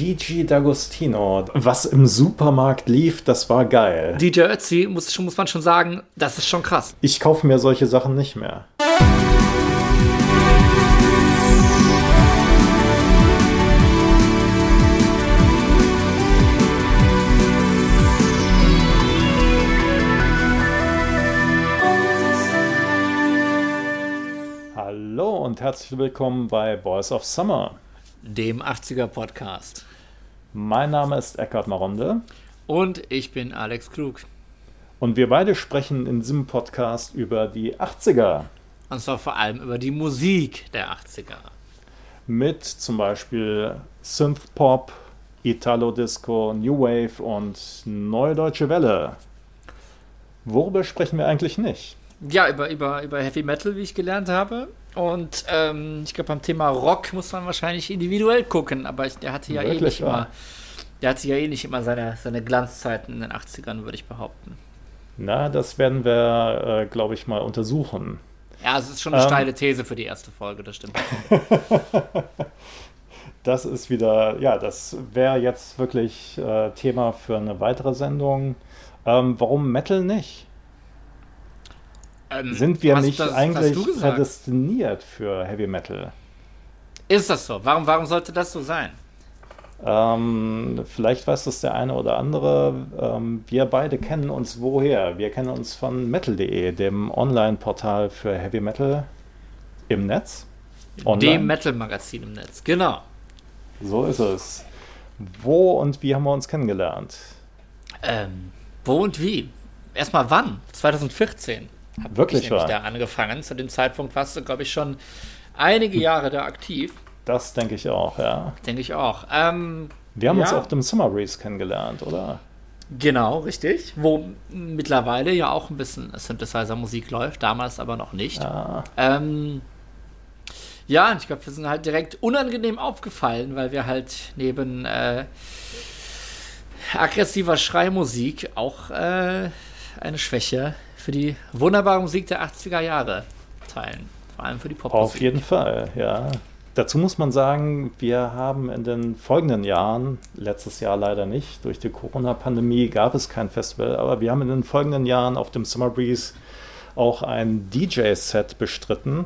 Gigi D'Agostino. Was im Supermarkt lief, das war geil. DJ Ötzi, muss, muss man schon sagen, das ist schon krass. Ich kaufe mir solche Sachen nicht mehr. Hallo und herzlich willkommen bei Boys of Summer, dem 80er Podcast. Mein Name ist Eckhard Maronde. Und ich bin Alex Krug. Und wir beide sprechen in diesem Podcast über die 80er. Und zwar vor allem über die Musik der 80er. Mit zum Beispiel Synthpop, Italo-Disco, New Wave und Neue Deutsche Welle. Worüber sprechen wir eigentlich nicht? Ja, über, über, über Heavy Metal, wie ich gelernt habe. Und ähm, ich glaube, beim Thema Rock muss man wahrscheinlich individuell gucken, aber ich, der hatte ja Wirklich, eh nicht immer. Der hatte ja eh nicht immer seine, seine Glanzzeiten in den 80ern, würde ich behaupten. Na, das werden wir, äh, glaube ich, mal untersuchen. Ja, es ist schon eine ähm, steile These für die erste Folge, das stimmt. das ist wieder, ja, das wäre jetzt wirklich äh, Thema für eine weitere Sendung. Ähm, warum Metal nicht? Ähm, Sind wir nicht das, eigentlich prädestiniert für Heavy Metal? Ist das so? Warum, warum sollte das so sein? Ähm, vielleicht weiß das der eine oder andere. Ähm, wir beide kennen uns woher? Wir kennen uns von metal.de, dem Online-Portal für Heavy Metal im Netz. Online. Dem Metal-Magazin im Netz, genau. So ist es. Wo und wie haben wir uns kennengelernt? Ähm, wo und wie? Erstmal wann? 2014. Hab Wirklich ich wahr? da angefangen. Zu dem Zeitpunkt warst du, glaube ich, schon einige Jahre da aktiv. Das denke ich auch, ja. Denke ich auch. Ähm, Wir haben ja. uns auf dem Summer Breeze kennengelernt, oder? Genau, richtig. Wo mittlerweile ja auch ein bisschen Synthesizer-Musik läuft, damals aber noch nicht. Ja, ähm, ja ich glaube, wir sind halt direkt unangenehm aufgefallen, weil wir halt neben äh, aggressiver Schreimusik auch äh, eine Schwäche für die wunderbare Musik der 80er Jahre teilen. Vor allem für die Popmusik. Auf jeden Fall, ja. Dazu muss man sagen, wir haben in den folgenden Jahren, letztes Jahr leider nicht, durch die Corona-Pandemie gab es kein Festival, aber wir haben in den folgenden Jahren auf dem Summer Breeze auch ein DJ-Set bestritten.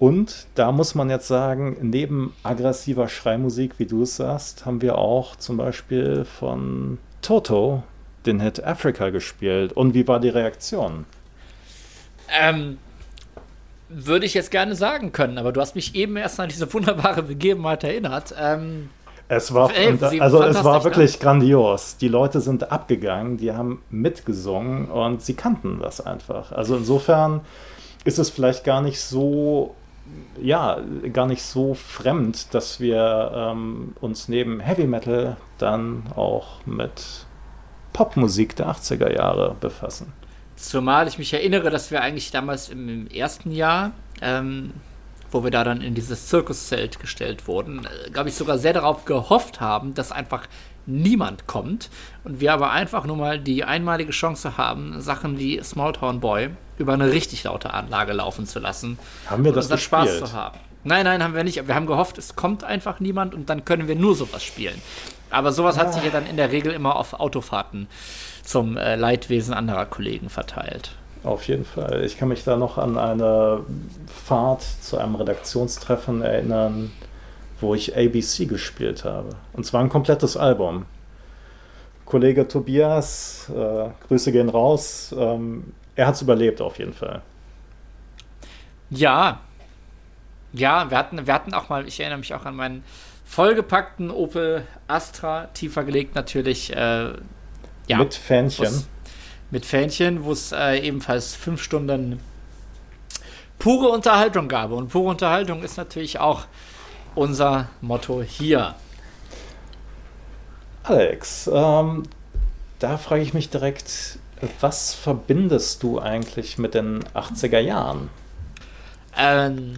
Und da muss man jetzt sagen, neben aggressiver Schreimusik, wie du es sagst, haben wir auch zum Beispiel von Toto den Hit Africa gespielt. Und wie war die Reaktion? Ähm, würde ich jetzt gerne sagen können, aber du hast mich eben erst an diese wunderbare Begebenheit erinnert. Ähm, es war, ey, also es war wirklich ne? grandios. Die Leute sind abgegangen, die haben mitgesungen und sie kannten das einfach. Also insofern ist es vielleicht gar nicht so, ja, gar nicht so fremd, dass wir ähm, uns neben Heavy Metal dann auch mit Popmusik der 80er Jahre befassen. Zumal ich mich erinnere, dass wir eigentlich damals im, im ersten Jahr, ähm, wo wir da dann in dieses Zirkuszelt gestellt wurden, äh, glaube ich, sogar sehr darauf gehofft haben, dass einfach niemand kommt und wir aber einfach nur mal die einmalige Chance haben, Sachen wie Smalltown Boy über eine richtig laute Anlage laufen zu lassen. Haben wir das und Spaß zu haben. Nein, nein, haben wir nicht. Wir haben gehofft, es kommt einfach niemand und dann können wir nur sowas spielen. Aber sowas hat sich ja dann in der Regel immer auf Autofahrten zum äh, Leidwesen anderer Kollegen verteilt. Auf jeden Fall. Ich kann mich da noch an eine Fahrt zu einem Redaktionstreffen erinnern, wo ich ABC gespielt habe. Und zwar ein komplettes Album. Kollege Tobias, äh, Grüße gehen raus. Ähm, er hat es überlebt auf jeden Fall. Ja. Ja, wir hatten, wir hatten auch mal, ich erinnere mich auch an meinen vollgepackten Opel Astra, tiefer gelegt natürlich. Äh, ja, mit Fähnchen. Mit Fähnchen, wo es äh, ebenfalls fünf Stunden pure Unterhaltung gab. Und pure Unterhaltung ist natürlich auch unser Motto hier. Alex, ähm, da frage ich mich direkt, was verbindest du eigentlich mit den 80er Jahren? Ähm,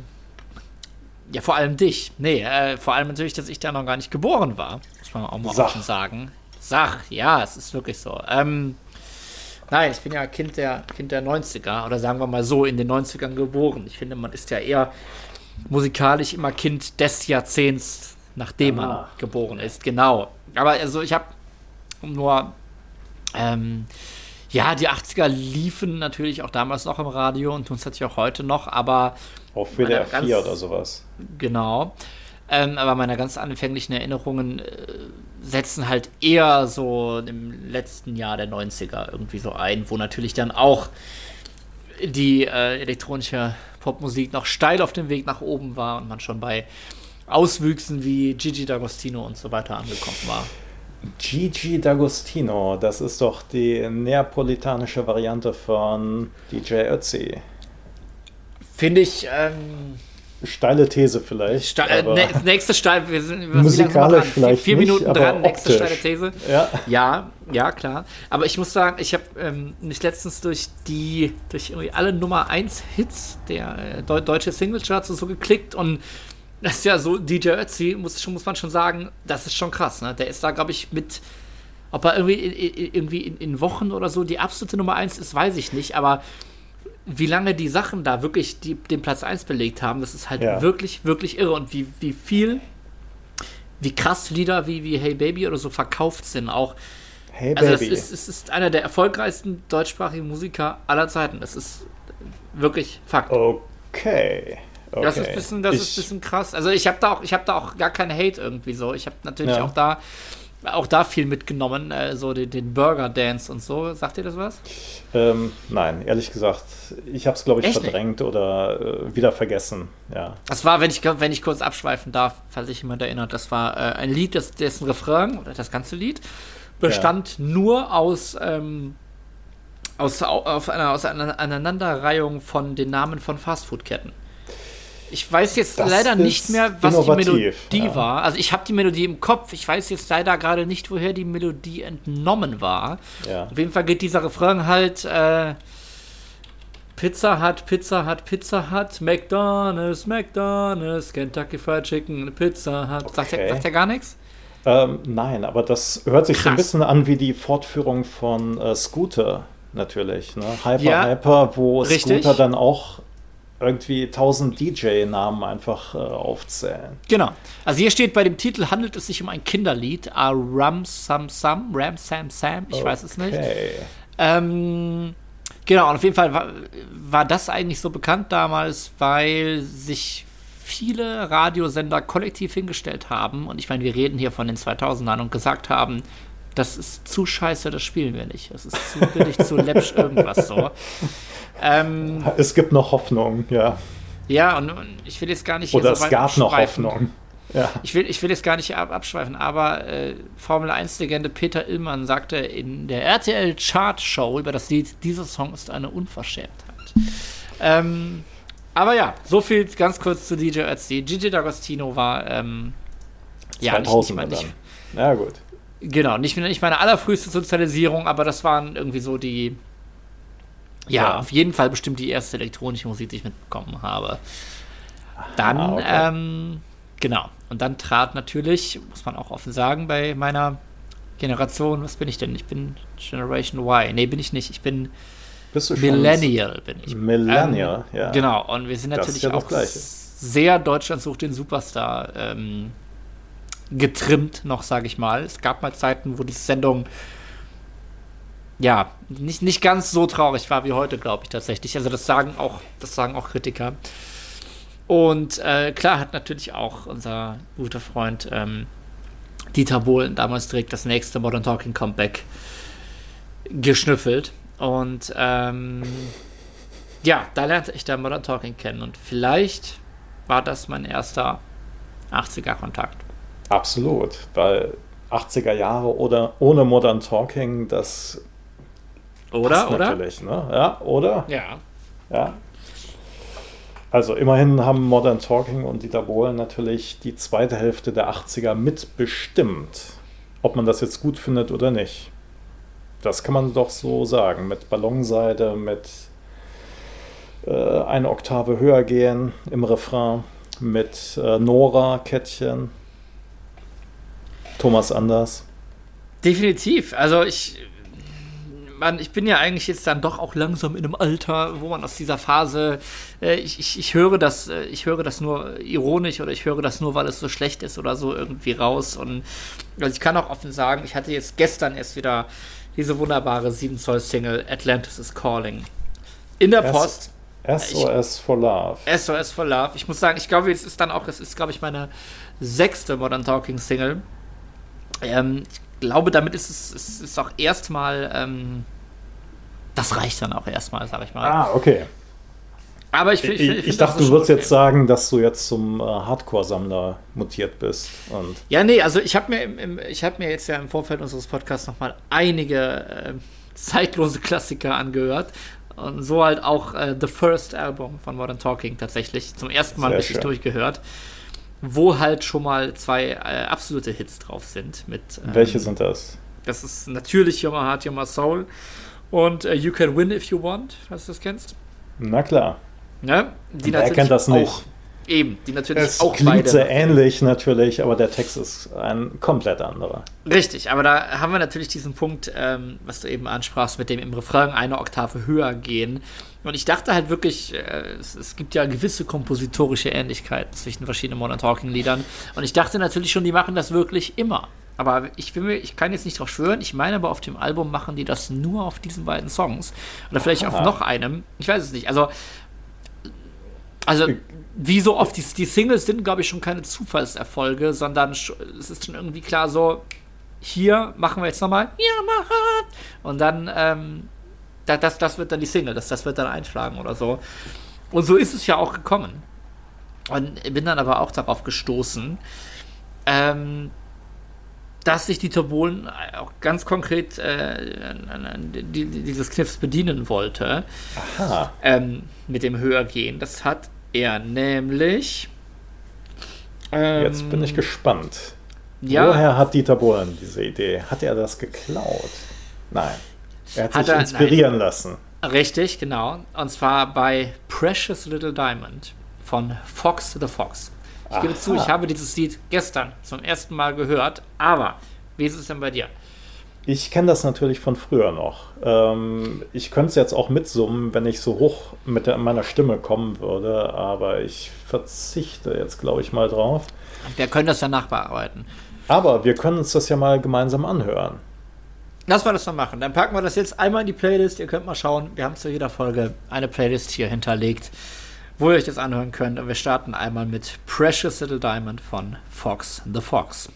ja, vor allem dich. Nee, äh, vor allem natürlich, dass ich da noch gar nicht geboren war. Muss man auch mal Sach. offen sagen. Sach, ja, es ist wirklich so. Ähm, nein, ich bin ja Kind der, kind der 90er oder sagen wir mal so in den 90ern geboren. Ich finde, man ist ja eher musikalisch immer Kind des Jahrzehnts nachdem man ah. geboren ist. Genau. Aber also ich habe nur, ähm, ja, die 80er liefen natürlich auch damals noch im Radio und tun es natürlich auch heute noch, aber. Auf WDR 4 oder sowas. Genau. Ähm, aber meine ganz anfänglichen Erinnerungen äh, setzen halt eher so im letzten Jahr der 90er irgendwie so ein, wo natürlich dann auch die äh, elektronische Popmusik noch steil auf dem Weg nach oben war und man schon bei Auswüchsen wie Gigi D'Agostino und so weiter angekommen war. Gigi D'Agostino, das ist doch die neapolitanische Variante von DJ Ötzi. Finde ich. Ähm, steile These vielleicht. Ste äh, nächste steile, wir sind musikalisch vielleicht vier, vier Minuten nicht, dran, nächste steile These. Ja. ja, ja, klar. Aber ich muss sagen, ich habe ähm, nicht letztens durch die, durch irgendwie alle Nummer 1 Hits der äh, deutsche Singlecharts so geklickt und das ist ja so, DJ Ötzi, muss, muss man schon sagen, das ist schon krass. Ne? Der ist da, glaube ich, mit, ob er irgendwie, in, irgendwie in, in, Wochen oder so die absolute Nummer 1 ist, weiß ich nicht. Aber wie lange die Sachen da wirklich die, den Platz 1 belegt haben, das ist halt ja. wirklich, wirklich irre. Und wie, wie viel, wie krass Lieder wie, wie Hey Baby oder so verkauft sind. Auch. Hey also Baby. Es ist, es ist einer der erfolgreichsten deutschsprachigen Musiker aller Zeiten. Das ist wirklich Fakt. Okay. Okay. Das ist ein bisschen, das ich, ist bisschen krass. Also ich habe da auch, ich habe da auch gar keinen Hate irgendwie so. Ich habe natürlich ja. auch da, auch da viel mitgenommen, äh, so den, den, Burger Dance und so. Sagt ihr das was? Ähm, nein, ehrlich gesagt, ich habe es glaube ich Echt verdrängt nicht? oder äh, wieder vergessen. Ja. Das war, wenn ich, wenn ich kurz abschweifen darf, falls sich jemand erinnert, das war äh, ein Lied, das, dessen Refrain oder das ganze Lied bestand ja. nur aus ähm, aus, auf einer, aus einer Aneinanderreihung von den Namen von Fastfood-Ketten. Ich weiß jetzt das leider nicht mehr, was die Melodie ja. war. Also ich habe die Melodie im Kopf. Ich weiß jetzt leider gerade nicht, woher die Melodie entnommen war. Ja. Auf jeden Fall geht dieser Refrain halt äh, Pizza hat, Pizza hat, Pizza hat, McDonald's, McDonald's, Kentucky Fried Chicken, Pizza hat. Okay. Sagt, er, sagt er gar nichts? Ähm, nein, aber das hört sich Krass. so ein bisschen an wie die Fortführung von äh, Scooter natürlich. Ne? Hyper ja, Hyper, wo richtig. Scooter dann auch irgendwie 1000 DJ-Namen einfach äh, aufzählen. Genau. Also hier steht bei dem Titel handelt es sich um ein Kinderlied. A Ram Sam Sam, Ram Sam Sam, ich okay. weiß es nicht. Ähm, genau, und auf jeden Fall war, war das eigentlich so bekannt damals, weil sich viele Radiosender kollektiv hingestellt haben. Und ich meine, wir reden hier von den 2000ern und gesagt haben, das ist zu scheiße, das spielen wir nicht. Das ist zu billig, zu läppsch, irgendwas so. Ähm, es gibt noch Hoffnung, ja. Ja, und, und ich will jetzt gar nicht. Oder so es gab noch Hoffnung. Ja. Ich, will, ich will jetzt gar nicht ab, abschweifen, aber äh, Formel 1-Legende Peter Illmann sagte in der RTL Chart Show über das Lied, dieser Song ist eine Unverschämtheit. Ähm, aber ja, so viel ganz kurz zu DJ Ötzi. Gigi D'Agostino war ähm, ja nicht, nicht, nicht, Ja, gut. Genau, nicht, nicht meine allerfrühste Sozialisierung, aber das waren irgendwie so die, ja, ja, auf jeden Fall bestimmt die erste elektronische Musik, die ich mitbekommen habe. Dann, ah, okay. ähm, genau. Und dann trat natürlich, muss man auch offen sagen, bei meiner Generation, was bin ich denn? Ich bin Generation Y. Nee, bin ich nicht. Ich bin Millennial, bin ich. Millennial, ähm, ja. Genau, und wir sind natürlich ja auch sehr Deutschland sucht den Superstar ähm, getrimmt, noch, sage ich mal. Es gab mal Zeiten, wo die Sendung ja, nicht, nicht ganz so traurig war wie heute, glaube ich tatsächlich. Also das sagen auch, das sagen auch Kritiker. Und äh, klar hat natürlich auch unser guter Freund ähm, Dieter Bohlen damals direkt das nächste Modern Talking Comeback geschnüffelt. Und ähm, ja, da lernte ich dann Modern Talking kennen. Und vielleicht war das mein erster 80er-Kontakt. Absolut, weil 80er Jahre oder ohne Modern Talking, das oder, oder? Natürlich, ne? Ja, oder? Ja. Ja. Also immerhin haben Modern Talking und Dieter Bohlen natürlich die zweite Hälfte der 80er mitbestimmt. Ob man das jetzt gut findet oder nicht. Das kann man doch so sagen. Mit Ballonseide, mit äh, eine Oktave höher gehen im Refrain, mit äh, Nora-Kettchen. Thomas Anders. Definitiv. Also ich man, ich bin ja eigentlich jetzt dann doch auch langsam in einem Alter, wo man aus dieser Phase, äh, ich, ich, ich höre das, äh, ich höre das nur ironisch oder ich höre das nur, weil es so schlecht ist oder so irgendwie raus. Und also ich kann auch offen sagen, ich hatte jetzt gestern erst wieder diese wunderbare 7 Zoll Single Atlantis is Calling in der Post. SOS for Love. SOS for Love. Ich muss sagen, ich glaube, es ist dann auch, es ist, glaube ich, meine sechste Modern Talking Single. Ähm, ich glaube, damit ist es, es ist auch erstmal, ähm, das reicht dann auch erstmal, sag ich mal. Ah, okay. Aber ich, ich, ich, ich dachte, du würdest okay. jetzt sagen, dass du jetzt zum äh, Hardcore-Sammler mutiert bist. Und ja, nee, also ich habe mir, im, im, hab mir jetzt ja im Vorfeld unseres Podcasts nochmal einige äh, zeitlose Klassiker angehört. Und so halt auch äh, The First Album von Modern Talking tatsächlich zum ersten Mal Sehr richtig schön. durchgehört wo halt schon mal zwei äh, absolute Hits drauf sind. Mit, ähm, Welche sind das? Das ist natürlich Your My Heart, Your My Soul und uh, You Can Win If You Want, falls du das kennst. Na klar. Ja, die Wer kennt das nicht? Auch, eben, die natürlich es auch klingt beide. sehr ähnlich natürlich, aber der Text ist ein komplett anderer. Richtig, aber da haben wir natürlich diesen Punkt, ähm, was du eben ansprachst, mit dem im Refrain eine Oktave höher gehen und ich dachte halt wirklich, äh, es, es, gibt ja gewisse kompositorische Ähnlichkeiten zwischen verschiedenen Modern Talking-Liedern. Und ich dachte natürlich schon, die machen das wirklich immer. Aber ich, will mir, ich kann jetzt nicht drauf schwören. Ich meine aber, auf dem Album machen die das nur auf diesen beiden Songs. Oder vielleicht Aha. auf noch einem. Ich weiß es nicht. Also, also wie so oft, die, die Singles sind, glaube ich, schon keine Zufallserfolge, sondern es ist schon irgendwie klar so, hier machen wir jetzt nochmal, und dann ähm, das, das, das wird dann die Single, das, das wird dann einschlagen oder so. Und so ist es ja auch gekommen. Und bin dann aber auch darauf gestoßen, ähm, dass sich die Turbolen auch ganz konkret äh, dieses Kniffs bedienen wollte. Aha. Ähm, mit dem Höhergehen. Das hat er nämlich. Ähm, Jetzt bin ich gespannt. Ja, Woher hat Dieter Bohlen diese Idee? Hat er das geklaut? Nein. Er hat, hat sich er, inspirieren nein, lassen. Richtig, genau. Und zwar bei Precious Little Diamond von Fox the Fox. Ich Aha. gebe zu, ich habe dieses Lied gestern zum ersten Mal gehört, aber wie ist es denn bei dir? Ich kenne das natürlich von früher noch. Ähm, ich könnte es jetzt auch mitsummen, wenn ich so hoch mit der, meiner Stimme kommen würde, aber ich verzichte jetzt, glaube ich, mal drauf. Wir können das ja nachbearbeiten. Aber wir können uns das ja mal gemeinsam anhören. Lass mal das mal machen. Dann packen wir das jetzt einmal in die Playlist. Ihr könnt mal schauen. Wir haben zu jeder Folge eine Playlist hier hinterlegt, wo ihr euch das anhören könnt. Und wir starten einmal mit Precious Little Diamond von Fox the Fox.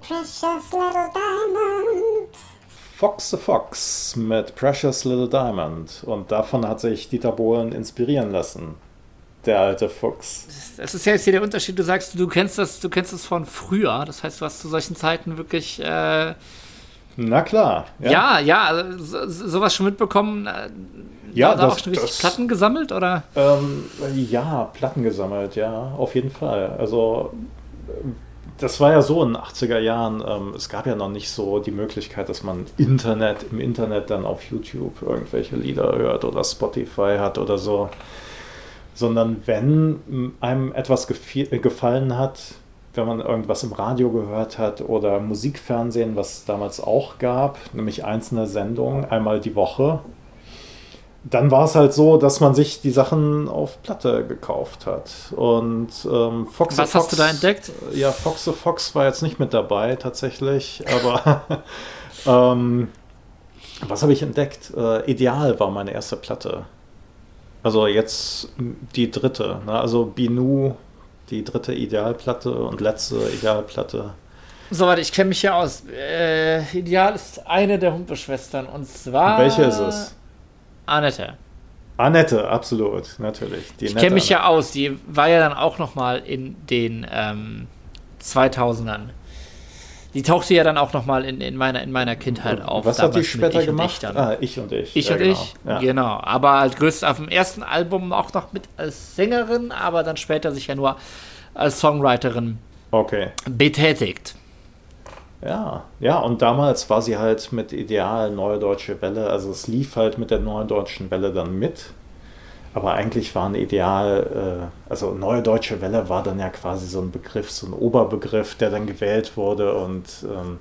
Precious Little Diamond. Fox the Fox mit Precious Little Diamond. Und davon hat sich Dieter Bohlen inspirieren lassen der alte Fuchs. Das ist ja jetzt hier der Unterschied. Du sagst, du kennst das, du kennst das von früher. Das heißt, du hast zu solchen Zeiten wirklich. Äh, Na klar. Ja, ja, ja also, so, sowas schon mitbekommen. Äh, ja, da auch schon richtig das, Platten gesammelt oder? Ähm, ja, Platten gesammelt, ja, auf jeden Fall. Also das war ja so in den 80er Jahren. Ähm, es gab ja noch nicht so die Möglichkeit, dass man Internet im Internet dann auf YouTube irgendwelche Lieder hört oder Spotify hat oder so sondern wenn einem etwas gefallen hat, wenn man irgendwas im Radio gehört hat oder Musikfernsehen, was damals auch gab, nämlich einzelne Sendungen einmal die Woche, dann war es halt so, dass man sich die Sachen auf Platte gekauft hat. Und ähm, Fox Was Fox, hast du da entdeckt? Ja, Fox the Fox war jetzt nicht mit dabei tatsächlich, aber ähm, was habe ich entdeckt? Äh, Ideal war meine erste Platte. Also jetzt die dritte, ne? also Binu, die dritte Idealplatte und letzte Idealplatte. Soweit, ich kenne mich ja aus. Äh, Ideal ist eine der Humpe-Schwestern und zwar. Welche ist es? Annette. Annette, absolut, natürlich. Die ich kenne mich ja aus. Die war ja dann auch noch mal in den ähm, 2000ern. Die tauchte ja dann auch nochmal in, in, meiner, in meiner Kindheit auf. Was hat die später gemacht? Ah, ich und ich. Ich ja, und genau. ich, ja. genau. Aber als größte auf dem ersten Album auch noch mit als Sängerin, aber dann später sich ja nur als Songwriterin okay. betätigt. Ja, ja, und damals war sie halt mit Ideal Neue Deutsche Welle, also es lief halt mit der Neuen Deutschen Welle dann mit. aber eigentlich waren ideal, äh, also Neue Deutsche Welle war dann ja quasi so ein Begriff, so ein Oberbegriff, der dann gewählt wurde und ähm,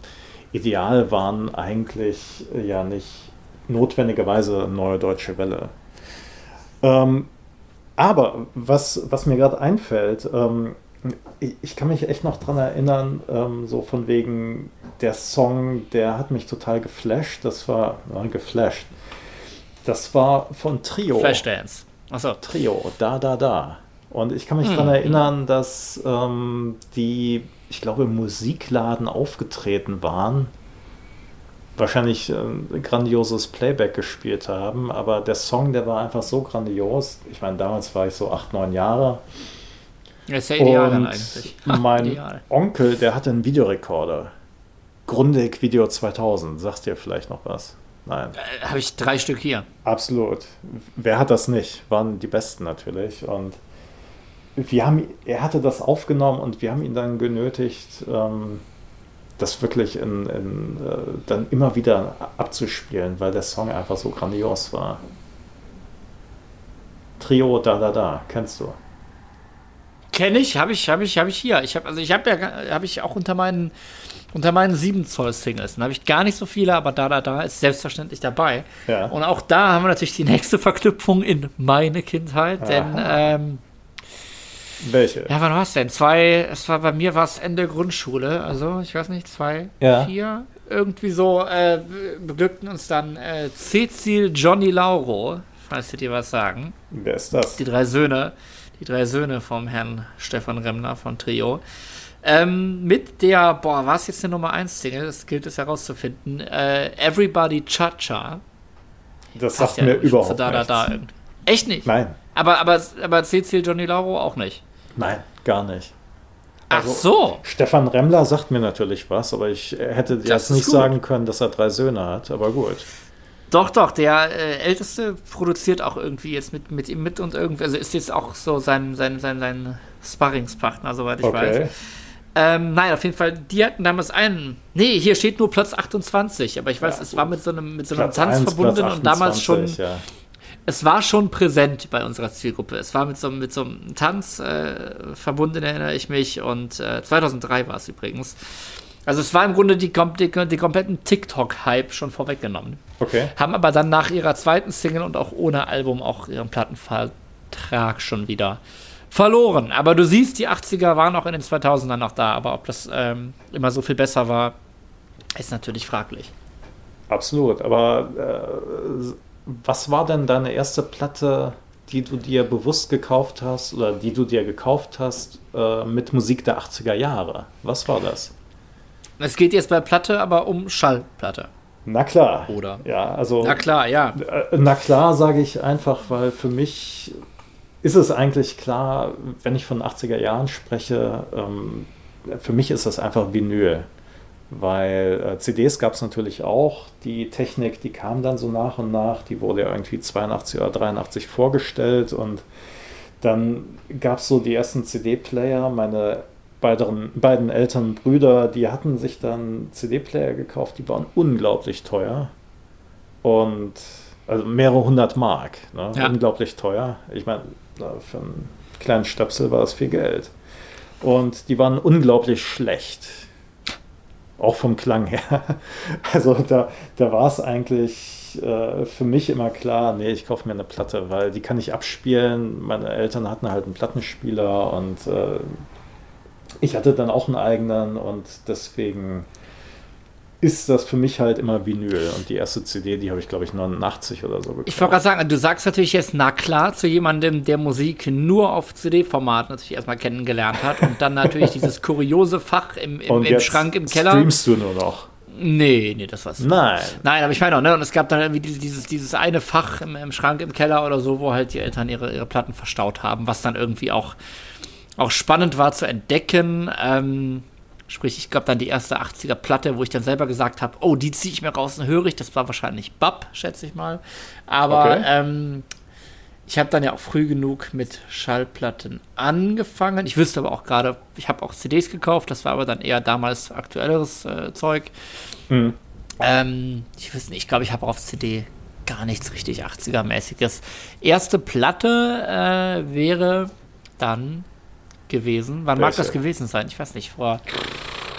ideal waren eigentlich äh, ja nicht notwendigerweise Neue Deutsche Welle. Ähm, aber was, was mir gerade einfällt, ähm, ich, kann mich echt noch daran erinnern, ähm, so von wegen der Song, der hat mich total geflasht. Das war, äh, geflasht. Das war von Trio. Flashdance. Achso. Trio, da, da, da. Und ich kann mich hm. daran erinnern, dass ähm, die, ich glaube, im Musikladen aufgetreten waren. Wahrscheinlich äh, ein grandioses Playback gespielt haben, aber der Song, der war einfach so grandios. Ich meine, damals war ich so acht, neun Jahre. Das ist ja ideal Und dann eigentlich. mein ideal. Onkel, der hatte einen Videorekorder. Grundig Video 2000. Sagst dir vielleicht noch was? Nein. Äh, Habe ich drei Stück hier. Absolut. Wer hat das nicht? Waren die besten natürlich. Und wir haben, er hatte das aufgenommen und wir haben ihn dann genötigt, ähm, das wirklich in, in, äh, dann immer wieder abzuspielen, weil der Song einfach so grandios war. Trio Da Da Da, kennst du? Kenne ich, habe ich, habe ich, habe ich hier. Ich habe, also ich habe ja, habe ich auch unter meinen, unter meinen 7 Zoll Singles. Da habe ich gar nicht so viele, aber da, da, da ist selbstverständlich dabei. Ja. Und auch da haben wir natürlich die nächste Verknüpfung in meine Kindheit, Aha. denn ähm, welche? Ja, wann war es denn? Zwei, es war bei mir war es Ende Grundschule, also ich weiß nicht, zwei, ja. vier, irgendwie so, äh, beglückten uns dann äh, Cecil Johnny Lauro, falls Sie dir was sagen. Wer ist das? Die drei Söhne die drei Söhne vom Herrn Stefan Remner von Trio. Ähm, mit der, boah, war es jetzt eine Nummer 1 Single? Das gilt es herauszufinden. Äh, Everybody Cha-Cha. Das sagt ja mir überhaupt so da, da, da, Echt nicht? Nein. Aber, aber, aber Cecil Johnny Lauro auch nicht? Nein, gar nicht. Also, Ach so. Stefan Remmler sagt mir natürlich was, aber ich hätte das jetzt nicht gut. sagen können, dass er drei Söhne hat, aber gut. Doch, doch, der äh, Älteste produziert auch irgendwie jetzt mit, mit ihm mit und irgendwie, also ist jetzt auch so sein, sein, sein, sein Sparringspartner, soweit ich okay. weiß. Ähm, nein, auf jeden Fall, die hatten damals einen. Nee, hier steht nur Platz 28, aber ich weiß, ja, es war mit so einem, mit so einem Tanz 1, verbunden 28, und damals schon. Ja. Es war schon präsent bei unserer Zielgruppe. Es war mit so, mit so einem Tanz äh, verbunden, erinnere ich mich. Und äh, 2003 war es übrigens. Also es war im Grunde die, die, die kompletten TikTok-Hype schon vorweggenommen. Okay. Haben aber dann nach ihrer zweiten Single und auch ohne Album auch ihren Plattenvertrag schon wieder verloren. Aber du siehst, die 80er waren auch in den 2000ern noch da. Aber ob das ähm, immer so viel besser war, ist natürlich fraglich. Absolut. Aber äh, was war denn deine erste Platte, die du dir bewusst gekauft hast oder die du dir gekauft hast äh, mit Musik der 80er Jahre? Was war das? Es geht jetzt bei Platte aber um Schallplatte. Na klar. Oder? Ja, also. Na klar, ja. Äh, na klar, sage ich einfach, weil für mich ist es eigentlich klar, wenn ich von 80er Jahren spreche, ähm, für mich ist das einfach Vinyl. Weil äh, CDs gab es natürlich auch. Die Technik, die kam dann so nach und nach. Die wurde ja irgendwie 82 oder 83 vorgestellt und dann gab es so die ersten CD-Player. Meine beiden, beiden älteren Brüder, die hatten sich dann CD-Player gekauft, die waren unglaublich teuer. Und also mehrere hundert Mark. Ne? Ja. Unglaublich teuer. Ich meine, für einen kleinen Stöpsel war das viel Geld. Und die waren unglaublich schlecht. Auch vom Klang her. Also da, da war es eigentlich äh, für mich immer klar, nee, ich kaufe mir eine Platte, weil die kann ich abspielen. Meine Eltern hatten halt einen Plattenspieler und äh, ich hatte dann auch einen eigenen und deswegen ist das für mich halt immer Vinyl. Und die erste CD, die habe ich, glaube ich, 89 oder so gekauft. Ich wollte gerade sagen, du sagst natürlich jetzt, na klar, zu jemandem, der Musik nur auf CD-Format natürlich erstmal kennengelernt hat und dann natürlich dieses kuriose Fach im, im, im Schrank im Keller. Streamst du nur noch? Nee, nee, das war's. Nein. Nein, aber ich meine auch, ne? Und es gab dann irgendwie dieses, dieses eine Fach im, im Schrank im Keller oder so, wo halt die Eltern ihre, ihre Platten verstaut haben, was dann irgendwie auch auch spannend war zu entdecken. Ähm, sprich, ich glaube dann die erste 80er Platte, wo ich dann selber gesagt habe, oh, die ziehe ich mir raus und höre ich. Das war wahrscheinlich Bab, schätze ich mal. Aber okay. ähm, ich habe dann ja auch früh genug mit Schallplatten angefangen. Ich wüsste aber auch gerade, ich habe auch CDs gekauft. Das war aber dann eher damals aktuelleres äh, Zeug. Mhm. Ähm, ich wüsste nicht, ich glaube, ich habe auf CD gar nichts richtig 80er-mäßiges. Erste Platte äh, wäre dann gewesen. Wann mag das gewesen sein? Ich weiß nicht, vor.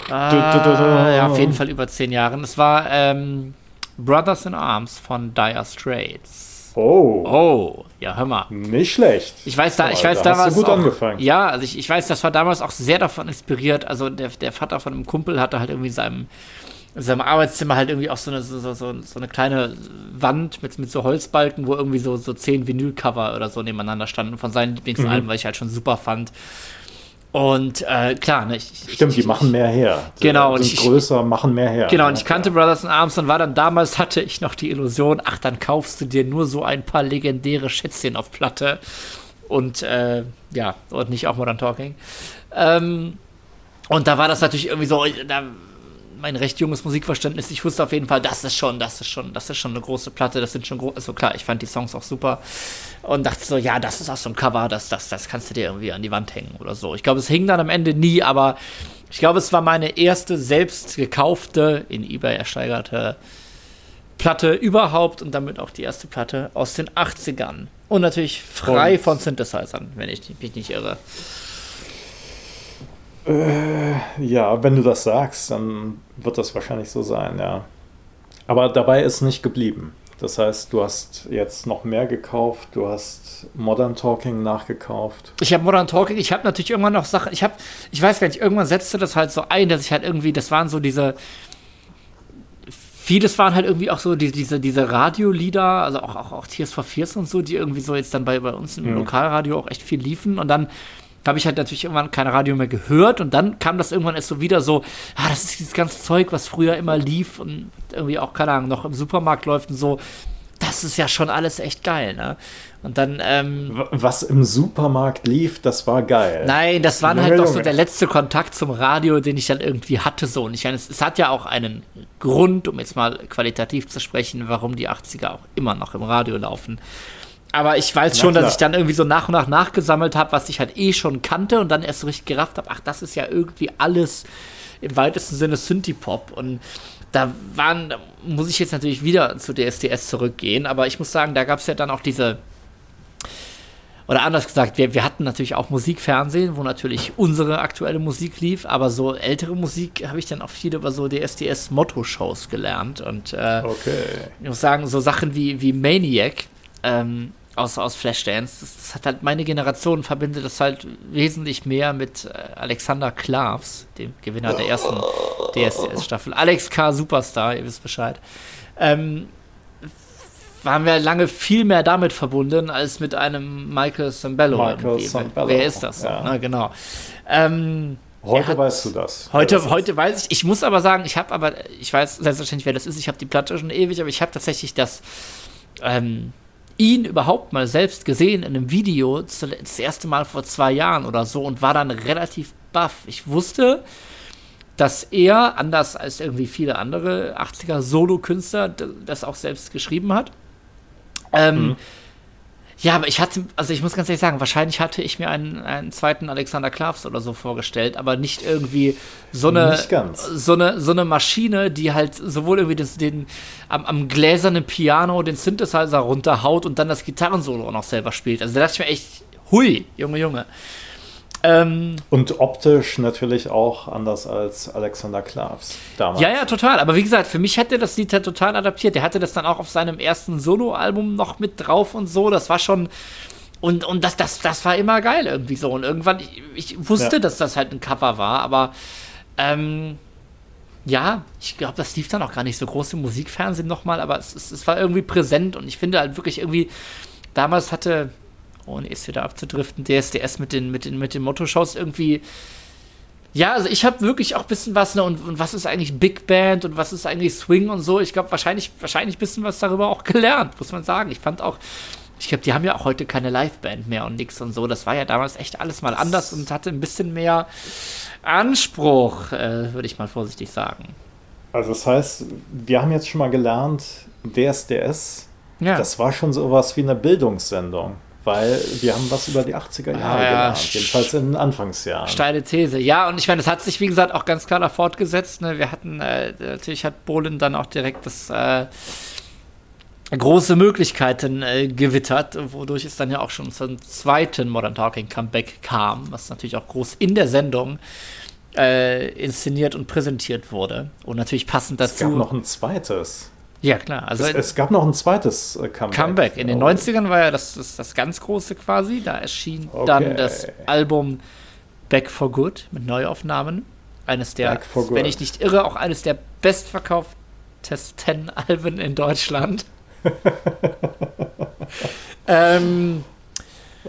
Äh, ja, auf jeden Fall über zehn Jahren. Es war ähm, Brothers in Arms von Dire Straits. Oh. Oh, ja, hör mal. Nicht schlecht. Ich weiß da, ich weiß da damals. Hast du gut auch, angefangen. Ja, also ich, ich weiß, das war damals auch sehr davon inspiriert. Also der, der Vater von einem Kumpel hatte halt irgendwie in seinem, in seinem Arbeitszimmer halt irgendwie auch so eine, so, so, so eine kleine Wand mit, mit so Holzbalken, wo irgendwie so, so zehn Vinylcover oder so nebeneinander standen von seinen Lieblingsalben, mhm. weil ich halt schon super fand. Und äh, klar, ne, ich, Stimmt, ich, die machen mehr her. Genau. Sind ich, größer, machen mehr her. Genau, und ich kannte. Brothers in Arms und war dann damals, hatte ich noch die Illusion, ach, dann kaufst du dir nur so ein paar legendäre Schätzchen auf Platte. Und äh, ja, und nicht auch Modern Talking. Ähm, und da war das natürlich irgendwie so, da mein recht junges Musikverständnis, ich wusste auf jeden Fall, das ist schon, das ist schon, das ist schon eine große Platte, das sind schon groß, also klar, ich fand die Songs auch super und dachte so, ja, das ist auch so ein Cover, das, das, das kannst du dir irgendwie an die Wand hängen oder so. Ich glaube, es hing dann am Ende nie, aber ich glaube, es war meine erste selbst gekaufte, in eBay ersteigerte Platte überhaupt und damit auch die erste Platte aus den 80ern. Und natürlich frei und von Synthesizern, wenn ich mich nicht irre. Äh, ja, wenn du das sagst, dann wird das wahrscheinlich so sein, ja. Aber dabei ist nicht geblieben. Das heißt, du hast jetzt noch mehr gekauft, du hast Modern Talking nachgekauft. Ich habe Modern Talking, ich habe natürlich irgendwann noch Sachen, ich habe, ich weiß gar nicht, irgendwann setzte das halt so ein, dass ich halt irgendwie, das waren so diese, vieles waren halt irgendwie auch so die, diese, diese Radiolieder, also auch, auch, auch Tears for Fears und so, die irgendwie so jetzt dann bei, bei uns im mhm. Lokalradio auch echt viel liefen und dann habe ich halt natürlich irgendwann kein Radio mehr gehört und dann kam das irgendwann erst so wieder so, ah, das ist dieses ganze Zeug, was früher immer lief und irgendwie auch, keine Ahnung, noch im Supermarkt läuft und so. Das ist ja schon alles echt geil, ne? Und dann, ähm, Was im Supermarkt lief, das war geil. Nein, das war halt doch so der letzte Kontakt zum Radio, den ich dann irgendwie hatte, so. Und ich meine, es, es, hat ja auch einen Grund, um jetzt mal qualitativ zu sprechen, warum die 80er auch immer noch im Radio laufen. Aber ich weiß schon, dass ich dann irgendwie so nach und nach nachgesammelt habe, was ich halt eh schon kannte und dann erst so richtig gerafft habe, ach, das ist ja irgendwie alles im weitesten Sinne Synthie-Pop. Und da waren, da muss ich jetzt natürlich wieder zu DSDS zurückgehen, aber ich muss sagen, da gab es ja dann auch diese, oder anders gesagt, wir, wir hatten natürlich auch Musikfernsehen, wo natürlich unsere aktuelle Musik lief, aber so ältere Musik habe ich dann auch viel über so DSDS-Motto-Shows gelernt. Und äh, okay. ich muss sagen, so Sachen wie, wie Maniac, ähm, aus, aus Flashdance. Das, das, hat halt meine Generation verbindet das halt wesentlich mehr mit äh, Alexander Klavs, dem Gewinner der ersten DSDS-Staffel. Alex K. Superstar, ihr wisst Bescheid. Ähm, waren wir lange viel mehr damit verbunden als mit einem Michael Sambello. Michael Sambello. Wer ist das? Ja. Na, genau. Ähm, heute hat, weißt du das. Heute, das heute weiß ich. Ich muss aber sagen, ich habe aber, ich weiß selbstverständlich, wer das ist. Ich habe die Platte schon ewig, aber ich habe tatsächlich das ähm, ihn überhaupt mal selbst gesehen in einem Video, das erste Mal vor zwei Jahren oder so, und war dann relativ baff. Ich wusste, dass er, anders als irgendwie viele andere 80er Solo-Künstler, das auch selbst geschrieben hat. Ähm, mhm. Ja, aber ich hatte, also ich muss ganz ehrlich sagen, wahrscheinlich hatte ich mir einen, einen zweiten Alexander Klavs oder so vorgestellt, aber nicht irgendwie so eine, so eine, so eine Maschine, die halt sowohl irgendwie das, den, am, am gläsernen Piano den Synthesizer runterhaut und dann das Gitarrensolo auch noch selber spielt. Also da dachte ich mir echt, hui, Junge, Junge. Ähm, und optisch natürlich auch anders als Alexander Klavs damals. Ja, ja, total. Aber wie gesagt, für mich hätte das Lied halt total adaptiert. Der hatte das dann auch auf seinem ersten Soloalbum noch mit drauf und so. Das war schon. Und, und das, das, das war immer geil irgendwie so. Und irgendwann, ich, ich wusste, ja. dass das halt ein Cover war, aber ähm, ja, ich glaube, das lief dann auch gar nicht so groß im Musikfernsehen nochmal, aber es, es, es war irgendwie präsent und ich finde halt wirklich irgendwie, damals hatte ohne es wieder abzudriften, DSDS mit den, mit den, mit den Motto-Shows irgendwie. Ja, also ich habe wirklich auch ein bisschen was, ne, und, und, was ist eigentlich Big Band und was ist eigentlich Swing und so. Ich glaube, wahrscheinlich, wahrscheinlich ein bisschen was darüber auch gelernt, muss man sagen. Ich fand auch, ich glaube, die haben ja auch heute keine Liveband mehr und nix und so. Das war ja damals echt alles mal anders und hatte ein bisschen mehr Anspruch, äh, würde ich mal vorsichtig sagen. Also das heißt, wir haben jetzt schon mal gelernt, DSDS, ja. das war schon sowas wie eine Bildungssendung weil wir haben was über die 80er Jahre ja, gelernt, jedenfalls in den Anfangsjahren. Steile These, ja, und ich meine, das hat sich, wie gesagt, auch ganz klar da fortgesetzt. Ne? Wir hatten, äh, natürlich hat Bohlen dann auch direkt das, äh, große Möglichkeiten äh, gewittert, wodurch es dann ja auch schon zum zweiten Modern Talking Comeback kam, was natürlich auch groß in der Sendung äh, inszeniert und präsentiert wurde. Und natürlich passend dazu. Es gab noch ein zweites. Ja, klar. Also es, es gab noch ein zweites äh, Comeback. Comeback. In den 90ern war ja das, das, das ganz große quasi. Da erschien okay. dann das Album Back for Good mit Neuaufnahmen. Eines der, wenn ich nicht irre, auch eines der bestverkauftesten Alben in Deutschland. ähm,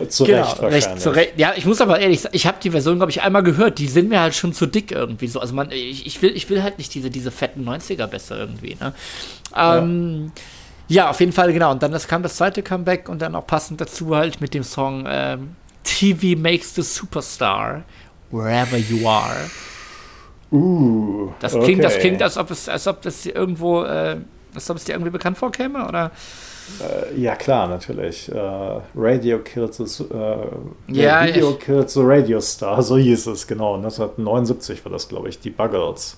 zu genau, Recht wahrscheinlich. zu Recht. Ja, ich muss aber ehrlich sagen, ich habe die Version, glaube ich, einmal gehört. Die sind mir halt schon zu dick irgendwie so. Also man, ich, ich, will, ich will halt nicht diese, diese fetten 90er besser irgendwie. Ne? Ähm, ja. ja. auf jeden Fall, genau. Und dann das kam das zweite Comeback und dann auch passend dazu halt mit dem Song ähm, TV Makes the Superstar, Wherever You Are. Uh, das klingt, okay. das klingt, als ob es, als ob das irgendwo, äh, als ob es dir irgendwie bekannt vorkäme, oder? Äh, ja, klar, natürlich. Äh, Radio Kills the, äh, ja, Video ich, Kills the Radio Star, so hieß es, genau. 1979 war das, glaube ich, die Buggles.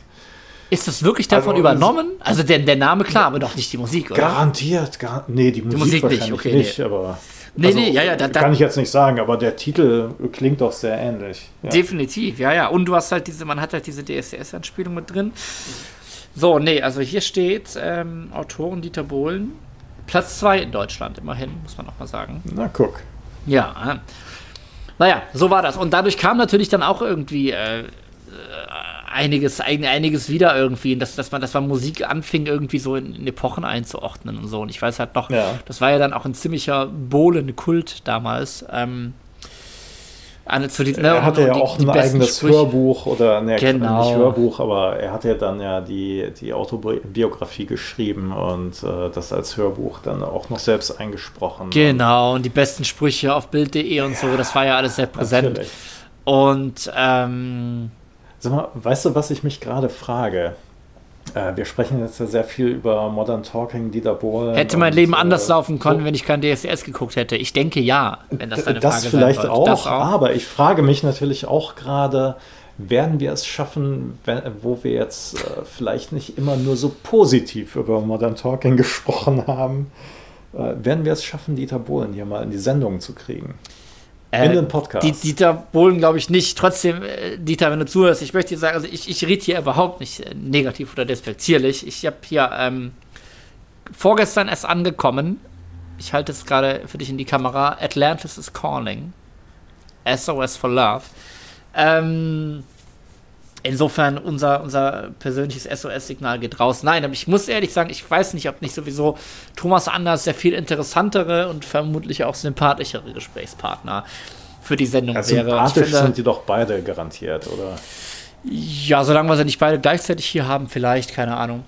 Ist das wirklich davon also, übernommen? Also der, der Name, klar, aber doch nicht die Musik, oder? Garantiert, gar, nee, die Musik, die Musik wahrscheinlich nicht, okay, nicht nee. aber... Nee, also, nee, ja, ja. Da, da, kann ich jetzt nicht sagen, aber der Titel klingt doch sehr ähnlich. Ja. Definitiv, ja, ja. Und du hast halt diese, man hat halt diese DSDS-Anspielung mit drin. So, nee, also hier steht ähm, Autoren Dieter Bohlen, Platz 2 in Deutschland, immerhin, muss man auch mal sagen. Na, guck. Ja. Naja, so war das. Und dadurch kam natürlich dann auch irgendwie äh, äh einiges, einiges wieder irgendwie, dass, dass, man, dass man Musik anfing, irgendwie so in, in, Epochen einzuordnen und so. Und ich weiß halt noch, ja. das war ja dann auch ein ziemlicher Bohlen-Kult damals. Ähm, zu die, ne, er hatte ja die, auch ein eigenes Sprüche. Hörbuch oder ne, genau. nicht Hörbuch, aber er hat ja dann ja die, die Autobiografie geschrieben und äh, das als Hörbuch dann auch noch selbst eingesprochen. Genau, und die besten Sprüche auf Bild.de und so, das war ja alles sehr präsent. Natürlich. Und ähm, Sag mal, weißt du, was ich mich gerade frage? Äh, wir sprechen jetzt ja sehr viel über Modern Talking, Dieter Bohlen. Hätte mein und, Leben anders äh, laufen können, wenn ich kein DSDS geguckt hätte? Ich denke ja, wenn das deine das Frage vielleicht auch, das auch, aber ich frage mich natürlich auch gerade, werden wir es schaffen, wenn, wo wir jetzt äh, vielleicht nicht immer nur so positiv über Modern Talking gesprochen haben, äh, werden wir es schaffen, Dieter Bohlen hier mal in die Sendung zu kriegen? Äh, in den Podcast. Die, Dieter Bohlen glaube ich nicht. Trotzdem, äh, Dieter, wenn du zuhörst, ich möchte dir sagen, also ich, ich rede hier überhaupt nicht äh, negativ oder despektierlich. Ich habe hier ähm, vorgestern erst angekommen. Ich halte es gerade für dich in die Kamera. Atlantis is calling. SOS for Love. Ähm, Insofern, unser, unser persönliches SOS-Signal geht raus. Nein, aber ich muss ehrlich sagen, ich weiß nicht, ob nicht sowieso Thomas Anders der viel interessantere und vermutlich auch sympathischere Gesprächspartner für die Sendung ja, wäre. Sympathisch finde, sind die doch beide garantiert, oder? Ja, solange wir sie nicht beide gleichzeitig hier haben, vielleicht, keine Ahnung.